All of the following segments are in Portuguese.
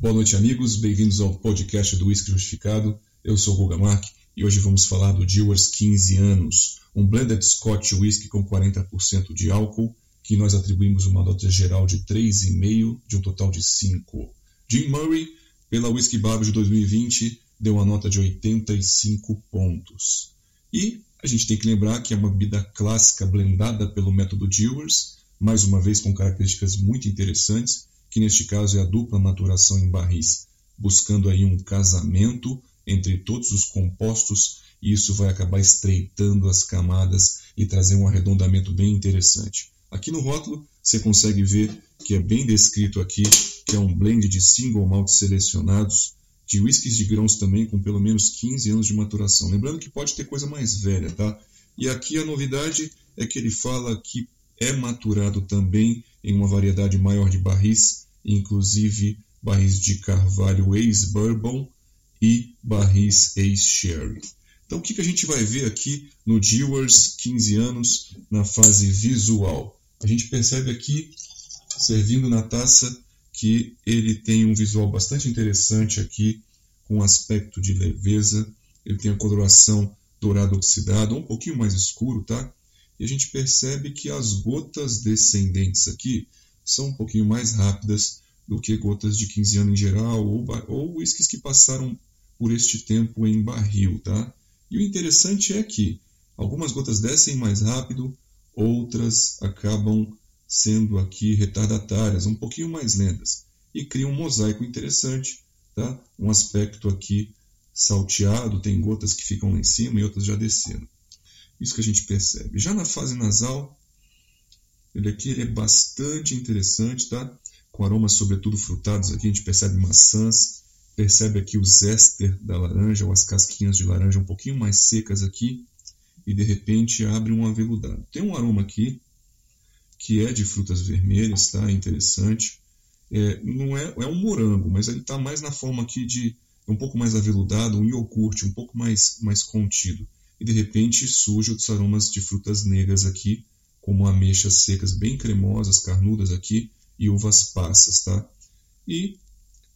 Boa noite, amigos. Bem-vindos ao podcast do Whisky Justificado. Eu sou o Guga Mark e hoje vamos falar do Dewars 15 anos, um blended Scotch whisky com 40% de álcool, que nós atribuímos uma nota geral de 3,5 de um total de 5. Jim Murray, pela Whisky Bar de 2020, deu uma nota de 85 pontos. E a gente tem que lembrar que é uma bebida clássica blendada pelo método Dewars, mais uma vez com características muito interessantes, que neste caso é a dupla maturação em barris, buscando aí um casamento entre todos os compostos e isso vai acabar estreitando as camadas e trazer um arredondamento bem interessante. Aqui no rótulo você consegue ver que é bem descrito aqui que é um blend de single malt selecionados, de whiskies de grãos também com pelo menos 15 anos de maturação. Lembrando que pode ter coisa mais velha, tá? E aqui a novidade é que ele fala que é maturado também em uma variedade maior de barris, inclusive barris de carvalho ex-bourbon e barris ex-sherry. Então, o que, que a gente vai ver aqui no Dewars 15 anos na fase visual? A gente percebe aqui, servindo na taça, que ele tem um visual bastante interessante aqui, com aspecto de leveza. Ele tem a coloração dourado oxidado, um pouquinho mais escuro, tá? E a gente percebe que as gotas descendentes aqui são um pouquinho mais rápidas do que gotas de 15 anos em geral, ou, ou whiskies que passaram por este tempo em barril, tá? E o interessante é que algumas gotas descem mais rápido, outras acabam sendo aqui retardatárias, um pouquinho mais lentas, e cria um mosaico interessante, tá? Um aspecto aqui salteado, tem gotas que ficam lá em cima e outras já descendo. Isso que a gente percebe. Já na fase nasal, ele aqui ele é bastante interessante, tá? Com aromas sobretudo frutados aqui, a gente percebe maçãs, percebe aqui o zester da laranja, ou as casquinhas de laranja um pouquinho mais secas aqui, e de repente abre um aveludado. Tem um aroma aqui que é de frutas vermelhas, tá? Interessante. É, não é, é um morango, mas ele está mais na forma aqui de um pouco mais aveludado, um iogurte, um pouco mais, mais contido. E de repente surge outros aromas de frutas negras aqui, como ameixas secas bem cremosas, carnudas aqui, e uvas passas, tá? E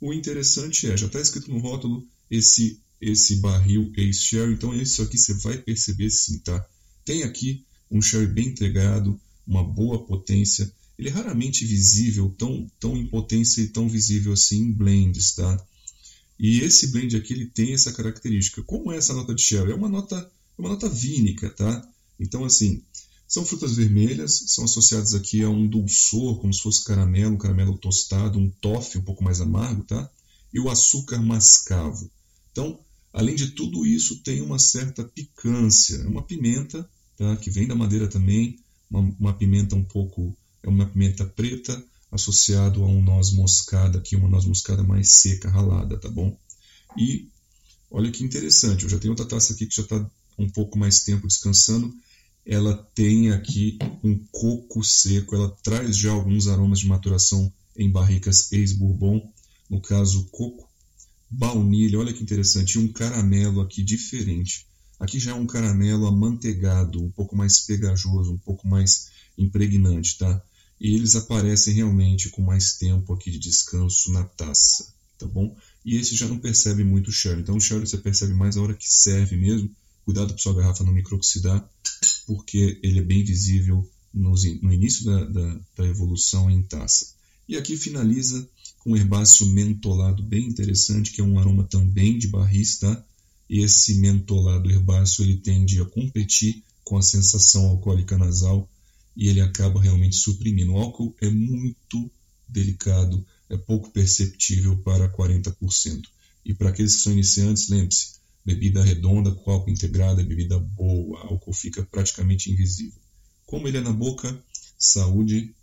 o interessante é, já está escrito no rótulo esse esse barril Ace Sherry, então isso aqui você vai perceber sim, tá? Tem aqui um sherry bem entregado, uma boa potência. Ele é raramente visível, tão, tão em potência e tão visível assim em blends, tá? E esse blend aqui ele tem essa característica. Como é essa nota de sherry? É uma nota, é uma nota vínica, tá? Então assim, são frutas vermelhas, são associadas aqui a um dulçor, como se fosse caramelo, caramelo tostado, um toffee um pouco mais amargo, tá? E o açúcar mascavo. Então, além de tudo isso, tem uma certa picância, é uma pimenta, tá? Que vem da madeira também, uma, uma pimenta um pouco, é uma pimenta preta associado a um noz moscada aqui, uma noz moscada mais seca, ralada, tá bom? E olha que interessante, eu já tenho outra taça aqui que já está um pouco mais tempo descansando ela tem aqui um coco seco, ela traz já alguns aromas de maturação em barricas ex-bourbon, no caso coco, baunilha, olha que interessante, e um caramelo aqui diferente. Aqui já é um caramelo amanteigado, um pouco mais pegajoso, um pouco mais impregnante, tá? E eles aparecem realmente com mais tempo aqui de descanso na taça, tá bom? E esse já não percebe muito o sherry. Então o sherry você percebe mais a hora que serve mesmo. Cuidado para sua garrafa não microoxidar porque ele é bem visível nos, no início da, da, da, evolução em taça. E aqui finaliza com um herbáceo mentolado bem interessante, que é um aroma também de barris, tá? Esse mentolado herbáceo ele tende a competir com a sensação alcoólica nasal e ele acaba realmente suprimindo. O álcool é muito delicado, é pouco perceptível para 40%. E para aqueles que são iniciantes, lembre-se, Bebida redonda com álcool integrado é bebida boa, álcool fica praticamente invisível. Como ele é na boca, saúde.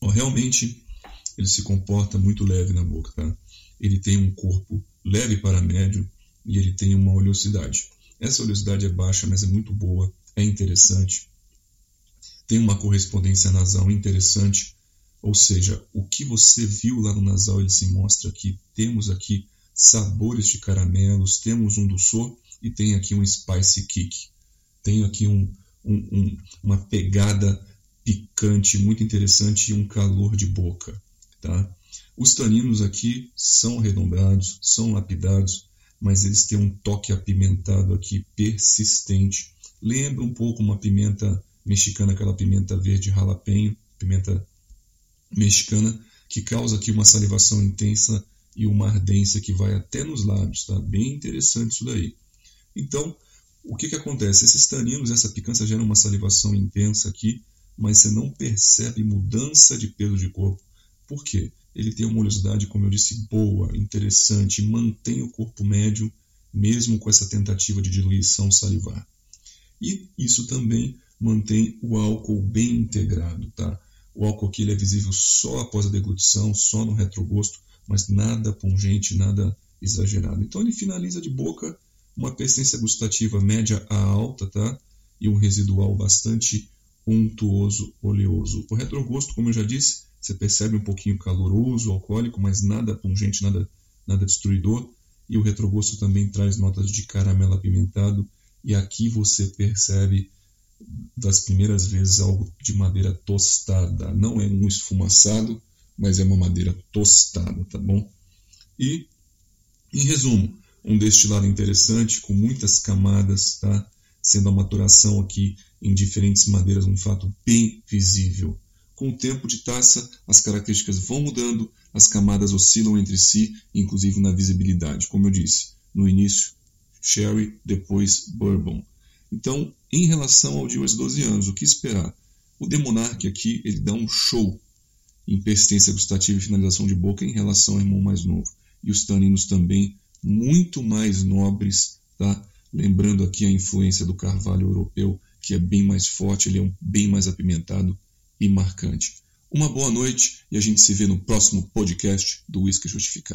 Realmente ele se comporta muito leve na boca, tá? Ele tem um corpo leve para médio e ele tem uma oleosidade. Essa oleosidade é baixa, mas é muito boa, é interessante. Tem uma correspondência nasal interessante, ou seja, o que você viu lá no nasal ele se mostra aqui. Temos aqui sabores de caramelos, temos um doçor e tem aqui um spice kick. Tem aqui um, um, um, uma pegada picante muito interessante e um calor de boca. Tá? Os taninos aqui são arredondados, são lapidados, mas eles têm um toque apimentado aqui persistente. Lembra um pouco uma pimenta mexicana, aquela pimenta verde ralapenho, pimenta mexicana, que causa aqui uma salivação intensa e uma ardência que vai até nos lábios, tá? Bem interessante isso daí. Então, o que, que acontece? Esses taninos, essa picância gera uma salivação intensa aqui, mas você não percebe mudança de peso de corpo. Por quê? Ele tem uma oleosidade, como eu disse, boa, interessante, mantém o corpo médio, mesmo com essa tentativa de diluição salivar. E isso também mantém o álcool bem integrado, tá? O álcool aqui é visível só após a deglutição, só no retrogosto, mas nada pungente, nada exagerado. Então ele finaliza de boca uma persistência gustativa média a alta, tá? E um residual bastante untuoso, oleoso. O retrogosto, como eu já disse, você percebe um pouquinho caloroso, alcoólico, mas nada pungente, nada, nada destruidor. E o retrogosto também traz notas de caramelo apimentado. E aqui você percebe das primeiras vezes algo de madeira tostada. Não é um esfumaçado, mas é uma madeira tostada, tá bom? E, em resumo, um destilado interessante com muitas camadas, tá? Sendo a maturação aqui em diferentes madeiras um fato bem visível. Com o tempo de taça, as características vão mudando, as camadas oscilam entre si, inclusive na visibilidade. Como eu disse, no início, sherry, depois bourbon. Então, em relação ao Dias 12 anos, o que esperar? O Demonarch aqui, ele dá um show em persistência gustativa e finalização de boca em relação ao irmão mais novo. E os taninos também muito mais nobres, tá? Lembrando aqui a influência do carvalho europeu, que é bem mais forte, ele é bem mais apimentado e marcante. Uma boa noite e a gente se vê no próximo podcast do Whisky Justificado.